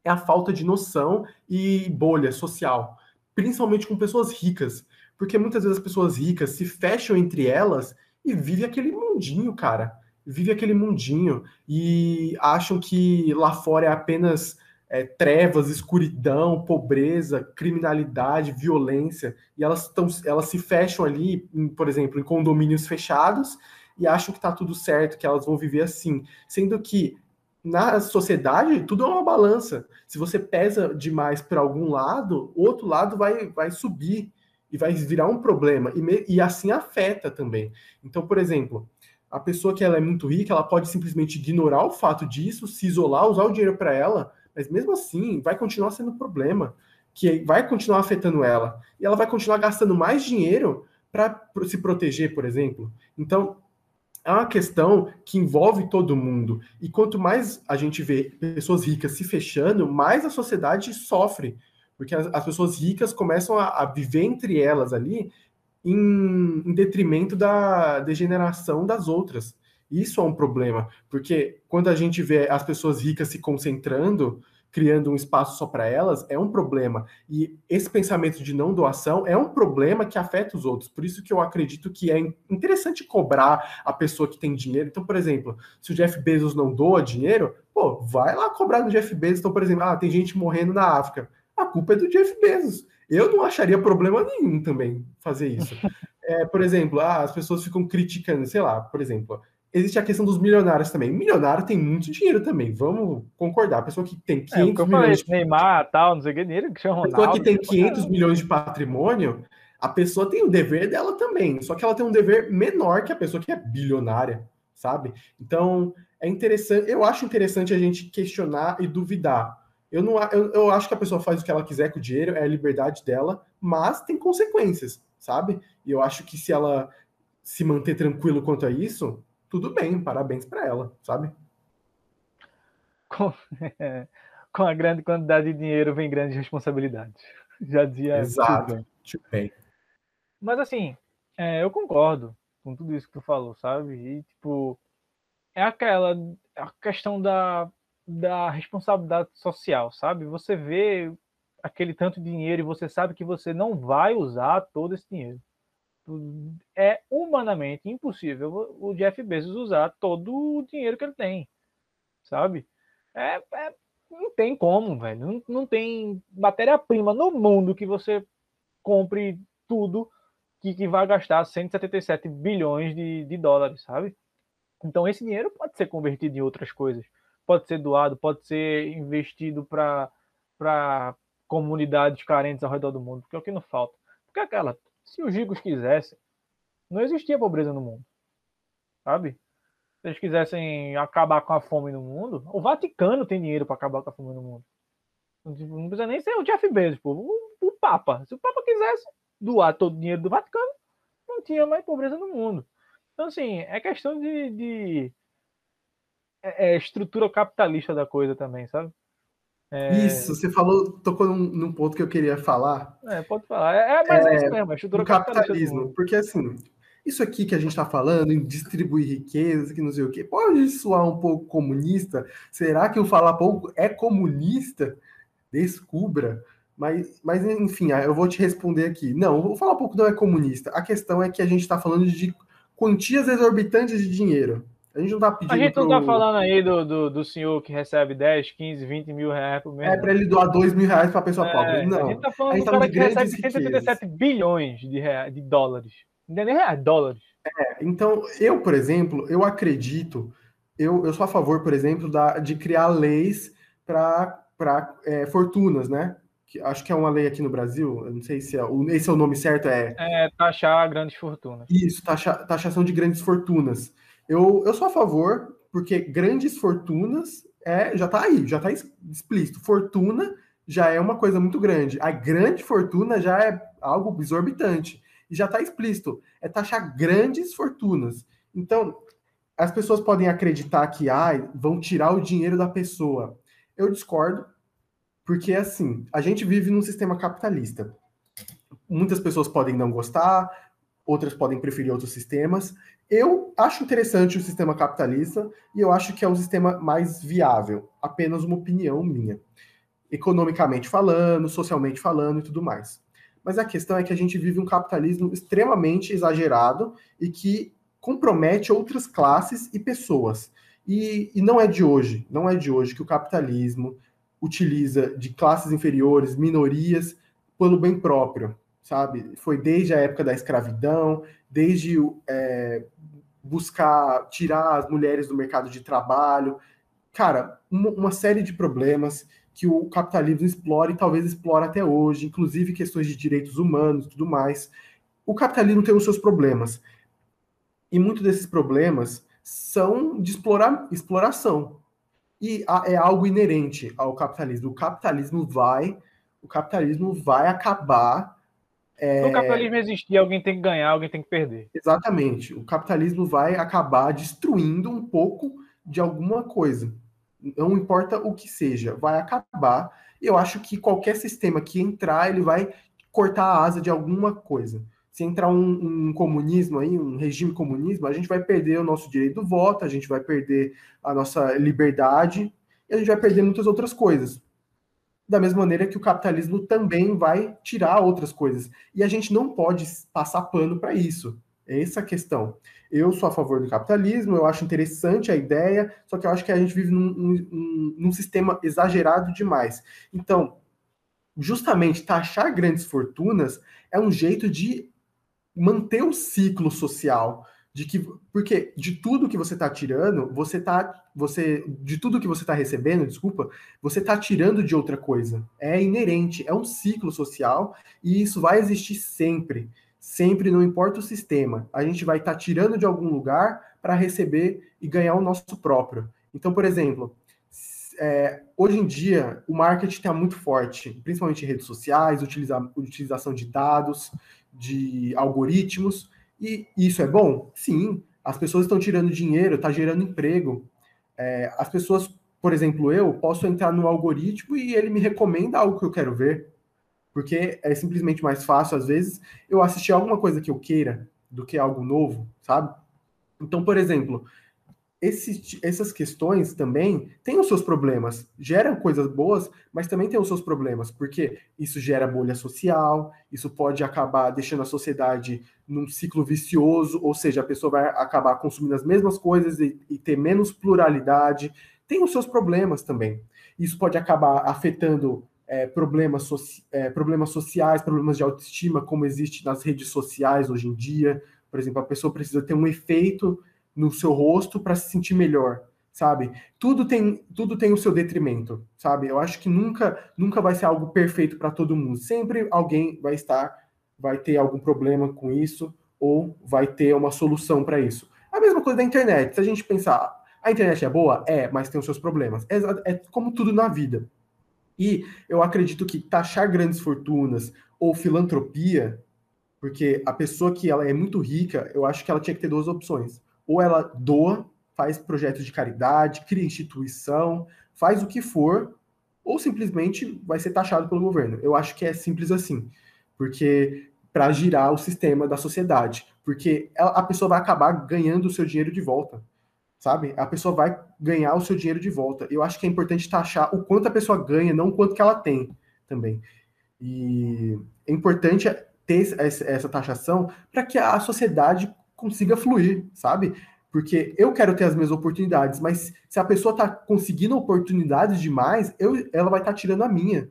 Speaker 1: é a falta de noção e bolha social, principalmente com pessoas ricas, porque muitas vezes as pessoas ricas se fecham entre elas e vivem aquele mundinho, cara. vive aquele mundinho e acham que lá fora é apenas é, trevas, escuridão, pobreza, criminalidade, violência, e elas, estão, elas se fecham ali, em, por exemplo, em condomínios fechados e acham que está tudo certo, que elas vão viver assim, sendo que na sociedade tudo é uma balança. Se você pesa demais para algum lado, o outro lado vai, vai subir e vai virar um problema e, me, e assim afeta também. Então, por exemplo, a pessoa que ela é muito rica, ela pode simplesmente ignorar o fato disso, se isolar, usar o dinheiro para ela mas mesmo assim, vai continuar sendo um problema, que vai continuar afetando ela. E ela vai continuar gastando mais dinheiro para se proteger, por exemplo. Então, é uma questão que envolve todo mundo. E quanto mais a gente vê pessoas ricas se fechando, mais a sociedade sofre. Porque as, as pessoas ricas começam a, a, viver entre elas ali em, em detrimento da degeneração das outras. Isso é um problema, porque quando a gente vê as pessoas ricas se concentrando, criando um espaço só para elas, é um problema. E esse pensamento de não doação é um problema que afeta os outros. Por isso que eu acredito que é interessante cobrar a pessoa que tem dinheiro. Então, por exemplo, se o Jeff Bezos não doa dinheiro, pô, vai lá cobrar do Jeff Bezos. Então, por exemplo, ah, tem gente morrendo na África. A culpa é do Jeff Bezos. Eu não acharia problema nenhum também fazer isso. É, por exemplo, ah, as pessoas ficam criticando, sei lá, por exemplo, existe a questão dos milionários também. Milionário tem muito dinheiro também, vamos concordar. A pessoa que tem 500 é,
Speaker 2: milhões... De... Neymar, tal, não sei o que, dinheiro que chama
Speaker 1: A pessoa que tem 500 milhões de patrimônio, a pessoa tem o dever dela também, só que ela tem um dever menor que a pessoa que é bilionária, sabe? Então, é interessante, eu acho interessante a gente questionar e duvidar. Eu, não, eu, eu acho que a pessoa faz o que ela quiser com o dinheiro, é a liberdade dela, mas tem consequências, sabe? E eu acho que se ela se manter tranquilo quanto a isso, tudo bem, parabéns para ela, sabe?
Speaker 2: Com, é, com, a grande quantidade de dinheiro vem grandes responsabilidades. Já dizia.
Speaker 1: Exato. Bem.
Speaker 2: Mas assim, é, eu concordo com tudo isso que tu falou, sabe? E tipo, é aquela é a questão da, da responsabilidade social, sabe? Você vê aquele tanto de dinheiro e você sabe que você não vai usar todo esse dinheiro é humanamente impossível o Jeff Bezos usar todo o dinheiro que ele tem, sabe? É, é não tem como, velho. Não, não tem matéria-prima no mundo que você compre tudo que, que vai gastar 177 bilhões de, de dólares, sabe? Então esse dinheiro pode ser convertido em outras coisas, pode ser doado, pode ser investido para comunidades carentes ao redor do mundo, porque é o que não falta. Porque aquela se os ricos quisessem, não existia pobreza no mundo. Sabe? Se eles quisessem acabar com a fome no mundo, o Vaticano tem dinheiro para acabar com a fome no mundo. Não precisa nem ser o Jeff Bezos, pô. O, o Papa. Se o Papa quisesse doar todo o dinheiro do Vaticano, não tinha mais pobreza no mundo. Então, assim, é questão de, de é, é estrutura capitalista da coisa também, sabe?
Speaker 1: É... Isso, você falou, tocou num, num, ponto que eu queria falar.
Speaker 2: É, pode falar. É, mas é, é isso mesmo, é estrutura
Speaker 1: capitalismo. Porque assim, isso aqui que a gente está falando, em distribuir riquezas, que não sei o quê, pode soar um pouco comunista. Será que o falar pouco é comunista? Descubra. Mas, mas, enfim, eu vou te responder aqui. Não, o falar pouco não é comunista. A questão é que a gente está falando de quantias exorbitantes de dinheiro. A gente não tá pedindo.
Speaker 2: A gente não tá falando aí do, do, do, senhor que recebe 10, 15, 20 mil reais por mês.
Speaker 1: É para ele doar 2 mil reais para pessoa é, pobre. Não.
Speaker 2: A gente tá falando gente do cara que recebe 187 bilhões de, reais, de dólares. Não é nem reais, dólares.
Speaker 1: É, então, eu, por exemplo, eu acredito, eu, eu sou a favor, por exemplo, da, de criar leis para é, fortunas, né? Que, acho que é uma lei aqui no Brasil, eu não sei se é, esse é o nome certo, é...
Speaker 2: É, taxar grandes fortunas.
Speaker 1: Isso, taxa, taxação de grandes fortunas. Eu, eu sou a favor, porque grandes fortunas é, já está aí, já está explícito. Fortuna já é uma coisa muito grande. A grande fortuna já é algo exorbitante. E já está explícito. É taxar grandes fortunas. Então, as pessoas podem acreditar que ah, vão tirar o dinheiro da pessoa. Eu discordo, porque assim, a gente vive num sistema capitalista. Muitas pessoas podem não gostar, outras podem preferir outros sistemas. Eu acho interessante o sistema capitalista e eu acho que é o sistema mais viável, apenas uma opinião minha. Economicamente falando, socialmente falando e tudo mais. Mas a questão é que a gente vive um capitalismo extremamente exagerado e que compromete outras classes e pessoas. E, e não é de hoje, não é de hoje que o capitalismo utiliza de classes inferiores, minorias, pelo bem próprio, sabe? Foi desde a época da escravidão, desde é, buscar tirar as mulheres do mercado de trabalho. Cara, uma, uma série de problemas que o capitalismo explora e talvez explora até hoje, inclusive questões de direitos humanos e tudo mais. O capitalismo tem os seus problemas. E muitos desses problemas são de explorar, exploração. E é algo inerente ao capitalismo. O capitalismo vai, o capitalismo vai acabar.
Speaker 2: É... o capitalismo existir, alguém tem que ganhar, alguém tem que perder.
Speaker 1: Exatamente. O capitalismo vai acabar destruindo um pouco de alguma coisa. Não importa o que seja, vai acabar. Eu acho que qualquer sistema que entrar, ele vai cortar a asa de alguma coisa se entrar um, um, comunismo aí, um regime comunismo, a gente vai perder o nosso direito do voto, a gente vai perder a nossa liberdade e a gente vai perder muitas outras coisas. Da mesma maneira que o capitalismo também vai tirar outras coisas. E a gente não pode passar pano para isso. É essa a questão. Eu sou a favor do capitalismo, eu acho interessante a ideia, só que eu acho que a gente vive num, num, num sistema exagerado demais. Então, justamente taxar grandes fortunas é um jeito de manter o ciclo social de que porque de tudo que você está tirando, você tá você de tudo que você está recebendo, desculpa, você está tirando de outra coisa. É inerente, é um ciclo social e isso vai existir sempre. Sempre, não importa o sistema. A gente vai estar tá tirando de algum lugar para receber e ganhar o nosso próprio. Então, por exemplo, é, hoje em dia o marketing está muito forte, principalmente em redes sociais, utiliza, utilização de dados, de algoritmos, e isso é bom? Sim, as pessoas estão tirando dinheiro, está gerando emprego. É, as pessoas, por exemplo, eu posso entrar no algoritmo e ele me recomenda algo que eu quero ver, porque é simplesmente mais fácil, às vezes, eu assistir alguma coisa que eu queira do que algo novo, sabe? Então, por exemplo, essas questões também têm os seus problemas, geram coisas boas, mas também tem os seus problemas, porque isso gera bolha social, isso pode acabar deixando a sociedade num ciclo vicioso, ou seja, a pessoa vai acabar consumindo as mesmas coisas e, e ter menos pluralidade. Tem os seus problemas também. Isso pode acabar afetando é, problemas, soci, é, problemas sociais, problemas de autoestima, como existe nas redes sociais hoje em dia. Por exemplo, a pessoa precisa ter um efeito no seu rosto para se sentir melhor, sabe? Tudo tem, tudo tem o seu detrimento, sabe? Eu acho que nunca, nunca vai ser algo perfeito para todo mundo. Sempre alguém vai estar, vai ter algum problema com isso ou vai ter uma solução para isso. A mesma coisa da internet. Se a gente pensar, a internet é boa, é, mas tem os seus problemas. É, é como tudo na vida. E eu acredito que taxar grandes fortunas ou filantropia, porque a pessoa que ela é muito rica, eu acho que ela tinha que ter duas opções ou ela doa, faz projetos de caridade, cria instituição, faz o que for, ou simplesmente vai ser taxado pelo governo. Eu acho que é simples assim, porque para girar o sistema da sociedade, porque a pessoa vai acabar ganhando o seu dinheiro de volta, sabe? A pessoa vai ganhar o seu dinheiro de volta. Eu acho que é importante taxar o quanto a pessoa ganha, não o quanto que ela tem também. E é importante ter essa taxação para que a sociedade consiga fluir, sabe? Porque eu quero ter as minhas oportunidades, mas se a pessoa está conseguindo oportunidades demais, eu, ela vai estar tá tirando a minha.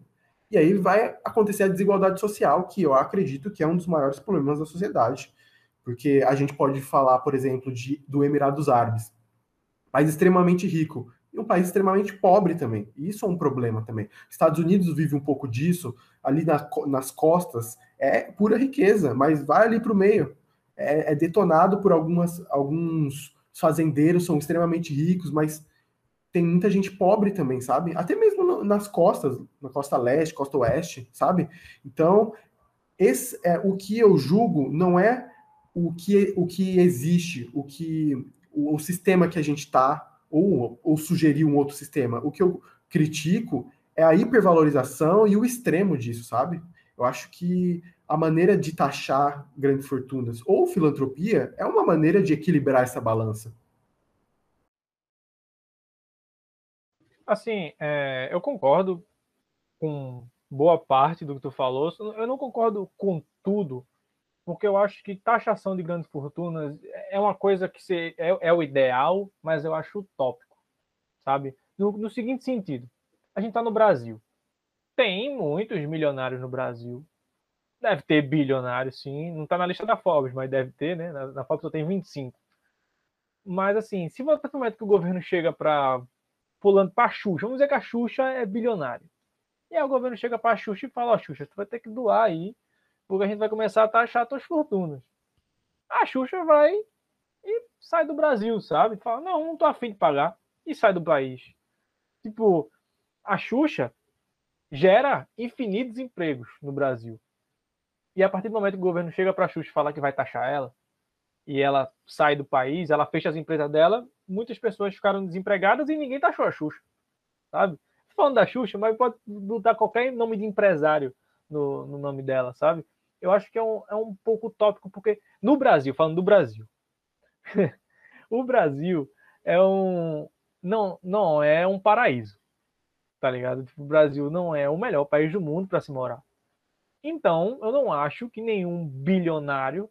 Speaker 1: E aí vai acontecer a desigualdade social, que eu acredito que é um dos maiores problemas da sociedade. Porque a gente pode falar, por exemplo, de, do Emirados Árabes, país extremamente rico, e um país extremamente pobre também. E isso é um problema também. Estados Unidos vive um pouco disso, ali na, nas costas, é pura riqueza, mas vai ali para o meio é, é detonado por algumas, alguns fazendeiros, são extremamente ricos, mas tem muita gente pobre também, sabe? Até mesmo nas costas, na costa leste, costa oeste, sabe? Então, esse é o que eu julgo não é o que, o que existe, o que o, o sistema que a gente está ou, ou sugerir um outro sistema. O que eu critico é a hipervalorização e o extremo disso, sabe? Eu acho que a maneira de taxar grandes fortunas ou filantropia é uma maneira de equilibrar essa balança.
Speaker 2: Assim, é, eu concordo com boa parte do que tu falou. Eu não concordo com tudo, porque eu acho que taxação de grandes fortunas é uma coisa que se, é, é o ideal, mas eu acho utópico, sabe? No, no seguinte sentido, a gente está no Brasil. Tem muitos milionários no Brasil. Deve ter bilionários, sim. Não está na lista da Forbes, mas deve ter, né? Na, na Forbes só tem 25. Mas, assim, se você momento que o governo chega para pulando para a Xuxa, vamos dizer que a Xuxa é bilionária. E aí o governo chega para a Xuxa e fala: Ó, oh, Xuxa, tu vai ter que doar aí, porque a gente vai começar a taxar tuas fortunas. A Xuxa vai e sai do Brasil, sabe? Fala: Não, não tô afim de pagar. E sai do país. Tipo, a Xuxa gera infinitos empregos no Brasil. E a partir do momento que o governo chega para a Xuxa e fala que vai taxar ela, e ela sai do país, ela fecha as empresas dela, muitas pessoas ficaram desempregadas e ninguém taxou a Xuxa, sabe? Falando da Xuxa, mas pode botar qualquer nome de empresário no, no nome dela, sabe? Eu acho que é um, é um pouco utópico, porque no Brasil, falando do Brasil, o Brasil é um não, não é um paraíso tá ligado? Tipo, o Brasil não é o melhor país do mundo para se morar. Então, eu não acho que nenhum bilionário,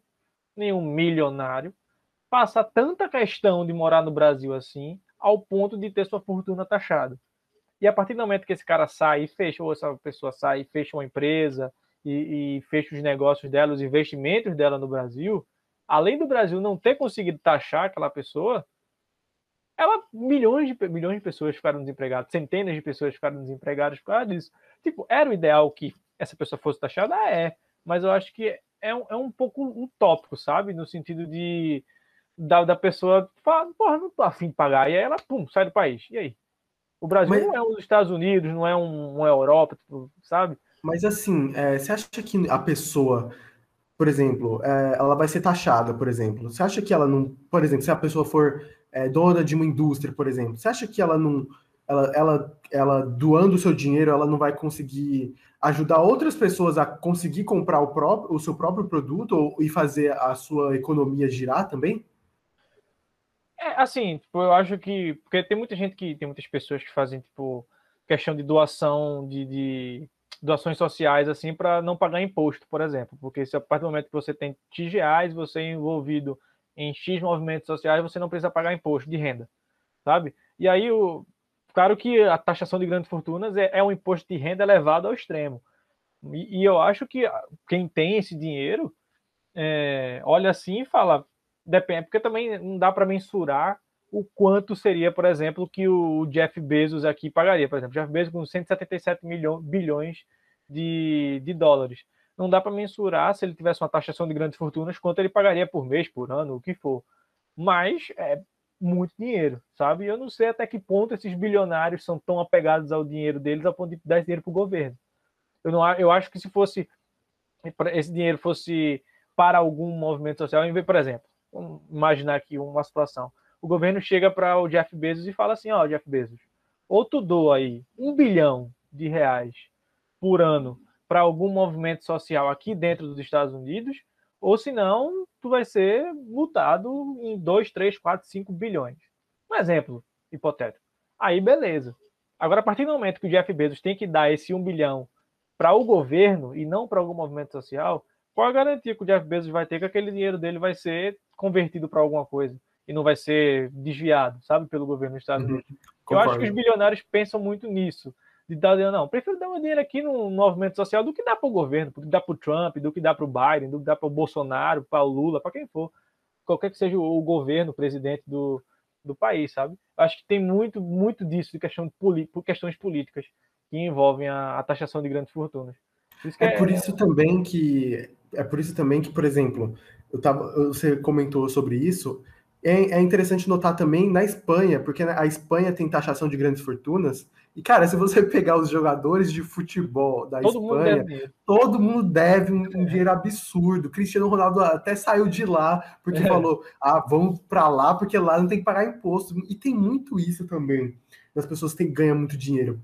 Speaker 2: nenhum milionário, faça tanta questão de morar no Brasil assim, ao ponto de ter sua fortuna taxada. E a partir do momento que esse cara sai e fecha, ou essa pessoa sai e fecha uma empresa e, e fecha os negócios dela, os investimentos dela no Brasil, além do Brasil não ter conseguido taxar aquela pessoa, ela milhões de milhões de pessoas ficaram desempregadas, centenas de pessoas ficaram desempregadas por causa disso. Tipo, era o ideal que essa pessoa fosse taxada? Ah, é, mas eu acho que é um, é um pouco utópico, sabe? No sentido de da, da pessoa falar, porra, não tô afim de pagar, e aí ela, pum, sai do país. E aí? O Brasil mas... não é os Estados Unidos, não é um, uma Europa, tipo, sabe?
Speaker 1: Mas assim, é, você acha que a pessoa, por exemplo, é, ela vai ser taxada, por exemplo, você acha que ela não, por exemplo, se a pessoa for é, dona de uma indústria, por exemplo, você acha que ela não, ela, ela, ela doando o seu dinheiro, ela não vai conseguir ajudar outras pessoas a conseguir comprar o, próprio, o seu próprio produto ou, e fazer a sua economia girar também?
Speaker 2: É, assim, tipo, eu acho que. Porque tem muita gente que. Tem muitas pessoas que fazem, tipo, questão de doação de, de doações sociais, assim, para não pagar imposto, por exemplo. Porque se a partir do momento que você tem X reais, você é envolvido em X movimentos sociais, você não precisa pagar imposto de renda, sabe? E aí, o, claro que a taxação de grandes fortunas é, é um imposto de renda elevado ao extremo. E, e eu acho que quem tem esse dinheiro é, olha assim e fala, depende, porque também não dá para mensurar o quanto seria, por exemplo, que o Jeff Bezos aqui pagaria. Por exemplo, Jeff Bezos com 177 milhões, bilhões de, de dólares não dá para mensurar se ele tivesse uma taxação de grandes fortunas quanto ele pagaria por mês, por ano, o que for. Mas é muito dinheiro, sabe? Eu não sei até que ponto esses bilionários são tão apegados ao dinheiro deles a ponto de dar dinheiro para o governo. Eu, não, eu acho que se fosse esse dinheiro fosse para algum movimento social, em vez, por exemplo, imaginar aqui uma situação. O governo chega para o Jeff Bezos e fala assim: Ó, Jeff Bezos, ou tu doa aí um bilhão de reais por ano para algum movimento social aqui dentro dos Estados Unidos, ou senão tu vai ser multado em 2, 3, 4, 5 bilhões. Um exemplo hipotético. Aí beleza. Agora, a partir do momento que o Jeff Bezos tem que dar esse 1 bilhão para o governo e não para algum movimento social, qual a garantia que o Jeff Bezos vai ter que aquele dinheiro dele vai ser convertido para alguma coisa e não vai ser desviado, sabe, pelo governo dos Estados uhum. Unidos? Uhum. Eu acho que os bilionários pensam muito nisso de dar não, prefiro dar meu dinheiro aqui no movimento social do que dar para o governo, do que dar para o Trump, do que dar para o Biden, do que dar para o Bolsonaro, para o Lula, para quem for, qualquer que seja o governo, o presidente do, do país, sabe? Acho que tem muito, muito disso de questão de por questões políticas que envolvem a, a taxação de grandes fortunas.
Speaker 1: Por é, é, por isso também que é por isso também que, por exemplo, eu tava, você comentou sobre isso. É, é interessante notar também na Espanha, porque a Espanha tem taxação de grandes fortunas e, cara, se você pegar os jogadores de futebol da todo Espanha, mundo todo mundo deve um, um, dinheiro absurdo. Cristiano Ronaldo até saiu de lá porque é. falou: ah, vamos para lá porque lá não tem que pagar imposto. E tem muito isso também, das pessoas que ganham muito dinheiro.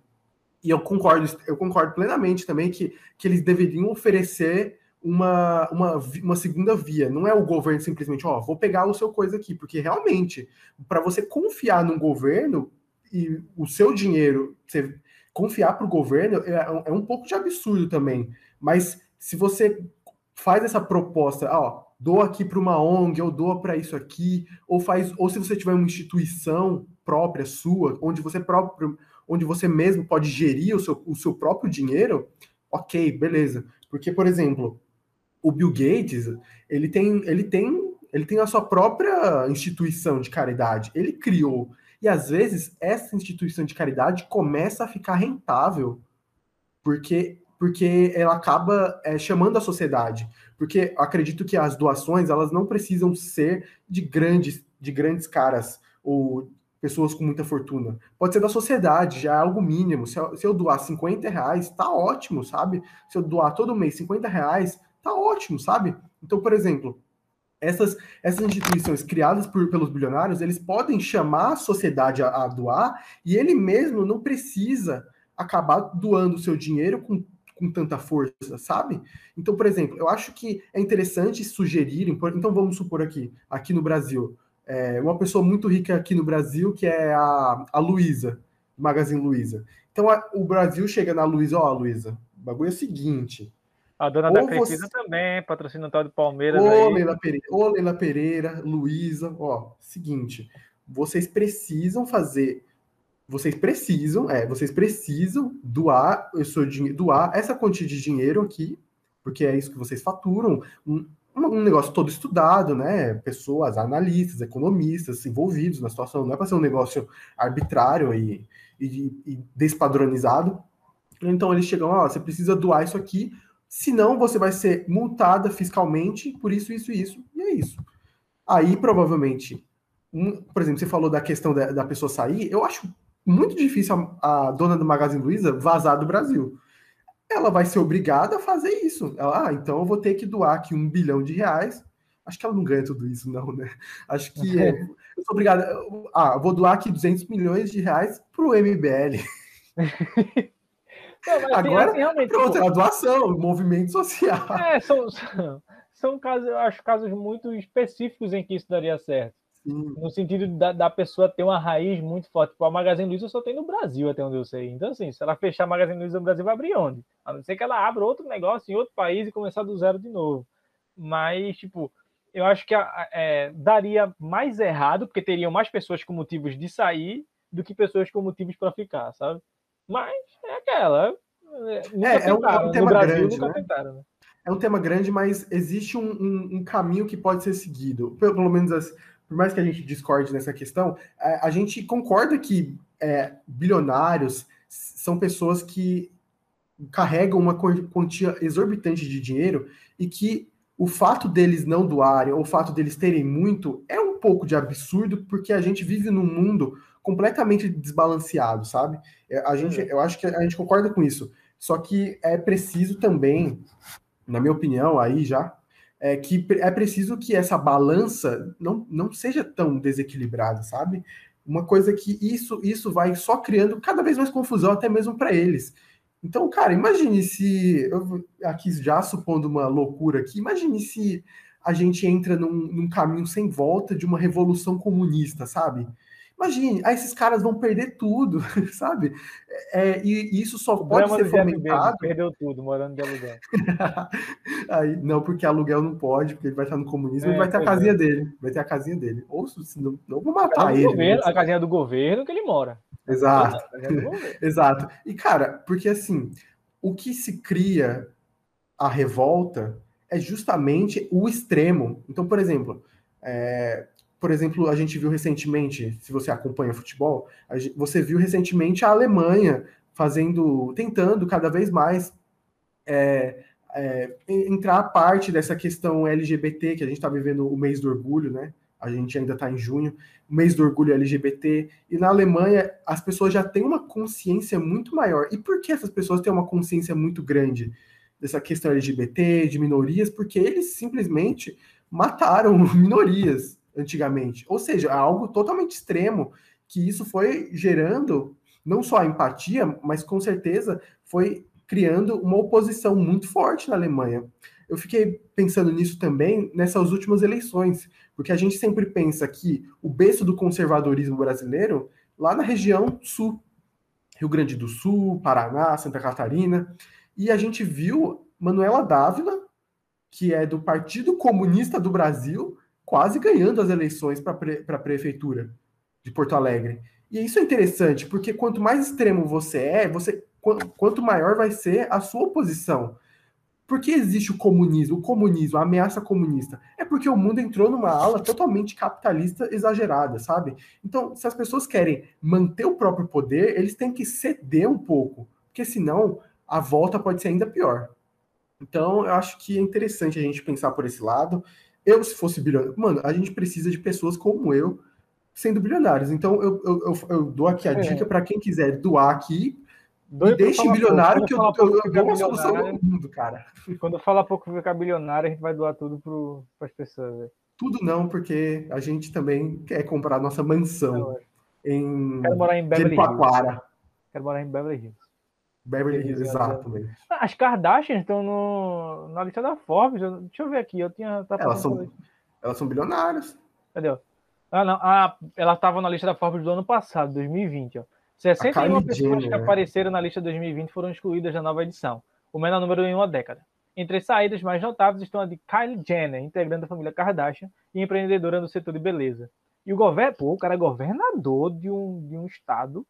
Speaker 1: E eu concordo, eu concordo plenamente também que, que eles deveriam oferecer uma, uma, uma segunda via. Não é o governo simplesmente, ó, oh, vou pegar o seu coisa aqui, porque realmente, para você confiar num governo, e o seu dinheiro, você confiar para o governo é, é, um pouco de absurdo também. Mas se você faz essa proposta, ó, doa aqui para uma ONG, ou doa para isso aqui, ou faz, ou se você tiver uma instituição própria sua, onde você próprio, onde você mesmo pode gerir o seu, o seu próprio dinheiro, ok, beleza. Porque, por exemplo, o Bill Gates, ele tem, ele tem, ele tem a sua própria instituição de caridade. Ele criou. E às vezes essa instituição de caridade começa a ficar rentável porque porque ela acaba é, chamando a sociedade. Porque acredito que as doações elas não precisam ser de grandes de grandes caras ou pessoas com muita fortuna. Pode ser da sociedade, já é algo mínimo. Se eu, se eu doar 50 reais, tá ótimo, sabe? Se eu doar todo mês 50 reais, tá ótimo, sabe? Então, por exemplo, essas, essas instituições criadas por, pelos bilionários, eles podem chamar a sociedade a, a doar e ele mesmo não precisa acabar doando seu dinheiro com com tanta força, sabe? Então, por exemplo, eu acho que é interessante sugerir. Então, vamos supor aqui, aqui no Brasil, é, uma pessoa muito rica aqui no Brasil, que é a, a Luísa, Magazine Luiza. Então a, o Brasil chega na Luísa, ó, Luísa, o bagulho é o seguinte.
Speaker 2: A dona da Crefisa você... também, patrocina o tal de Palmeiras.
Speaker 1: Ô, aí. Leila Pereira, ô, Leila Pereira, Luísa, ó, seguinte, vocês precisam fazer. Vocês precisam, é, vocês precisam doar seu dinheiro, doar essa quantia de dinheiro aqui, porque é isso que vocês faturam, um, um negócio todo estudado, né? Pessoas, analistas, economistas envolvidos na situação. Não é para ser um negócio arbitrário e, e, e despadronizado. Então eles chegam, ó, oh, você precisa doar isso aqui, senão você vai ser multada fiscalmente por isso, isso e isso. E é isso. Aí, provavelmente, um, por exemplo, você falou da questão da, da pessoa sair, eu acho muito difícil a, a dona do Magazine Luiza vazar do Brasil ela vai ser obrigada a fazer isso. Ela, ah, então eu vou ter que doar aqui um bilhão de reais. Acho que ela não ganha tudo isso, não, né? Acho que é, eu sou obrigada. Ah, vou doar aqui 200 milhões de reais para o MBL. Não, Agora, assim, realmente, pronto, tipo, é a doação, movimento social.
Speaker 2: É, são, são, são casos, eu acho, casos muito específicos em que isso daria certo. Sim. No sentido da, da, pessoa ter uma raiz muito forte. Tipo, a Magazine Luiza só tem no Brasil, até onde eu sei. Então, assim, se ela fechar a Magazine Luiza no Brasil, vai abrir onde? A não ser que ela abra outro negócio em outro país e começar do zero de novo. Mas, tipo, eu acho que é, daria mais errado, porque teriam mais pessoas com motivos de sair do que pessoas com motivos para ficar, sabe? Mas é aquela.
Speaker 1: É, é, é, um, é um tema Brasil, grande, né? Tentaram, né? É um tema grande, mas existe um, um, um, caminho que pode ser seguido. Pelo, pelo menos as, por mais que a gente discorde nessa questão, a, a gente concorda que é, bilionários são pessoas que carregam uma quantia exorbitante de dinheiro e que o fato deles não doarem, ou o fato deles terem muito, é um pouco de absurdo, porque a gente vive num mundo completamente desbalanceado, sabe? É, a gente, eu acho que a gente concorda com isso. Só que é preciso também, na minha opinião, aí já, é que é preciso que essa balança não, não seja tão desequilibrada, sabe? Uma coisa que isso, isso vai só criando cada vez mais confusão, até mesmo para eles. Então, cara, imagine se. Eu, aqui já supondo uma loucura aqui, imagine se a gente entra num, num caminho sem volta de uma revolução comunista, sabe? Imagine, aí esses caras vão perder tudo, sabe? É, e, isso só pode ser fomentado.
Speaker 2: Perdeu tudo, morando de aluguel.
Speaker 1: aí, não, porque aluguel não pode, porque ele vai estar no comunismo, é, ele vai ter a casinha é. dele. Vai ter a casinha dele. Ou se não, não vou matar a ele.
Speaker 2: Governo, a casinha do governo que ele mora.
Speaker 1: Exato. Exato. E, cara, porque assim, o que se cria a revolta é justamente o extremo. Então, por exemplo, é, por exemplo, a gente viu recentemente, se você acompanha futebol, você viu recentemente a Alemanha fazendo, tentando cada vez mais é, é, entrar a parte dessa questão LGBT, que a gente está vivendo o mês do orgulho, né? A gente ainda está em junho, mês do orgulho LGBT, e na Alemanha as pessoas já têm uma consciência muito maior. E por que essas pessoas têm uma consciência muito grande dessa questão LGBT, de minorias? Porque eles simplesmente mataram minorias antigamente. Ou seja, é algo totalmente extremo, que isso foi gerando não só empatia, mas com certeza foi criando uma oposição muito forte na Alemanha. Eu fiquei pensando nisso também nessas últimas eleições, porque a gente sempre pensa que o berço do conservadorismo brasileiro lá na região sul, Rio Grande do Sul, Paraná, Santa Catarina, e a gente viu Manuela Dávila que é do Partido Comunista do Brasil, quase ganhando as eleições para pre, a prefeitura de Porto Alegre. E isso é interessante, porque quanto mais extremo você é, você quanto maior vai ser a sua oposição. Por que existe o comunismo? O comunismo, a ameaça comunista? É porque o mundo entrou numa ala totalmente capitalista exagerada, sabe? Então, se as pessoas querem manter o próprio poder, eles têm que ceder um pouco, porque senão a volta pode ser ainda pior. Então, eu acho que é interessante a gente pensar por esse lado. Eu, se fosse bilionário, mano, a gente precisa de pessoas como eu sendo bilionários. Então, eu, eu, eu, eu dou aqui a é. dica para quem quiser doar aqui me deixe bilionário que eu, eu, eu dou uma solução no mundo, cara.
Speaker 2: Quando fala pouco ficar bilionário, a gente vai doar tudo para as pessoas. Véio.
Speaker 1: Tudo não, porque a gente também quer comprar nossa mansão em
Speaker 2: Quero morar em Beverly
Speaker 1: Hills.
Speaker 2: Quero morar em Beverly Hills.
Speaker 1: Beverly Hills, exatamente.
Speaker 2: As Kardashian estão no, na lista da Forbes. Deixa eu ver aqui. Eu tinha.
Speaker 1: Tá elas, são, elas são bilionárias.
Speaker 2: Cadê? Ah, não. Ah, ela estava na lista da Forbes do ano passado, 2020. Ó. 61 pessoas que apareceram na lista 2020 foram excluídas da nova edição, o menor número em uma década. Entre as saídas mais notáveis estão a de Kylie Jenner, integrante da família Kardashian e empreendedora no setor de beleza. E o governo, pô, o cara é governador de um, de um estado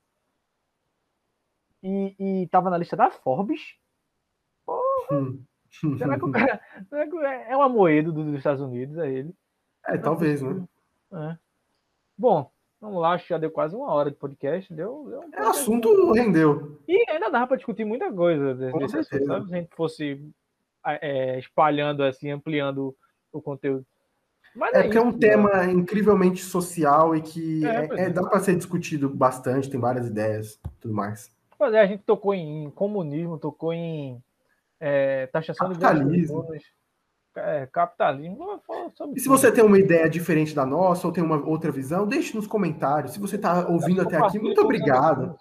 Speaker 2: e, estava na lista da Forbes. Porra! Hum. Será que o cara é, é um amoedo dos Estados Unidos, é ele?
Speaker 1: É, talvez, né?
Speaker 2: É. Bom, Vamos lá, acho que já deu quase uma hora de podcast. Deu, deu
Speaker 1: um é, assunto rendeu.
Speaker 2: E ainda dava para discutir muita coisa desse assunto, sabe? Se a gente fosse é, espalhando, assim, ampliando o conteúdo.
Speaker 1: Mas é, é porque isso, é um tema incrivelmente social e que é, é, é dá para ser discutido bastante, tem várias ideias tudo mais.
Speaker 2: Pois é, a gente tocou em comunismo, tocou em taxação
Speaker 1: Capitalismo. de
Speaker 2: é, capitalismo.
Speaker 1: E se você tem uma ideia diferente da nossa ou tem uma outra visão, deixe nos comentários. Se você está ouvindo até aqui, muito obrigado.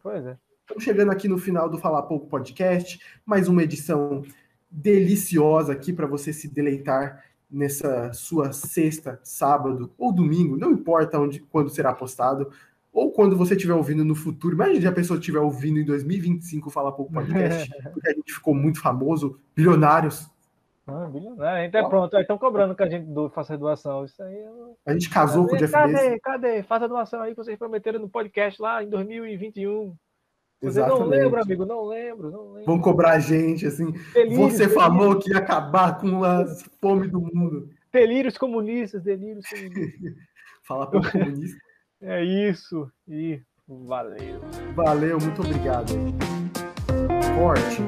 Speaker 2: Pois é.
Speaker 1: Estamos chegando aqui no final do Falar Pouco Podcast, mais uma edição deliciosa aqui para você se deleitar nessa sua sexta, sábado ou domingo, não importa onde, quando será postado, ou quando você estiver ouvindo no futuro. Imagina se a pessoa estiver ouvindo em 2025 Falar Pouco Podcast, porque a gente ficou muito famoso, bilionários,
Speaker 2: ah, bilionário. Então é pronto, estão cobrando que a gente do, faça doação. Isso aí eu...
Speaker 1: A gente casou cadê, com o Jeff
Speaker 2: Cadê? Bezos. Cadê? Faça doação aí que vocês prometeram no podcast lá em 2021. Você não lembro, amigo, não lembro, não lembro.
Speaker 1: Vão cobrar a gente, assim. Delírios, você delírios. falou que ia acabar com a fome do mundo.
Speaker 2: Delírios comunistas, delírios comunistas.
Speaker 1: Fala para comunista.
Speaker 2: É isso e valeu.
Speaker 1: Valeu, muito obrigado. Forte.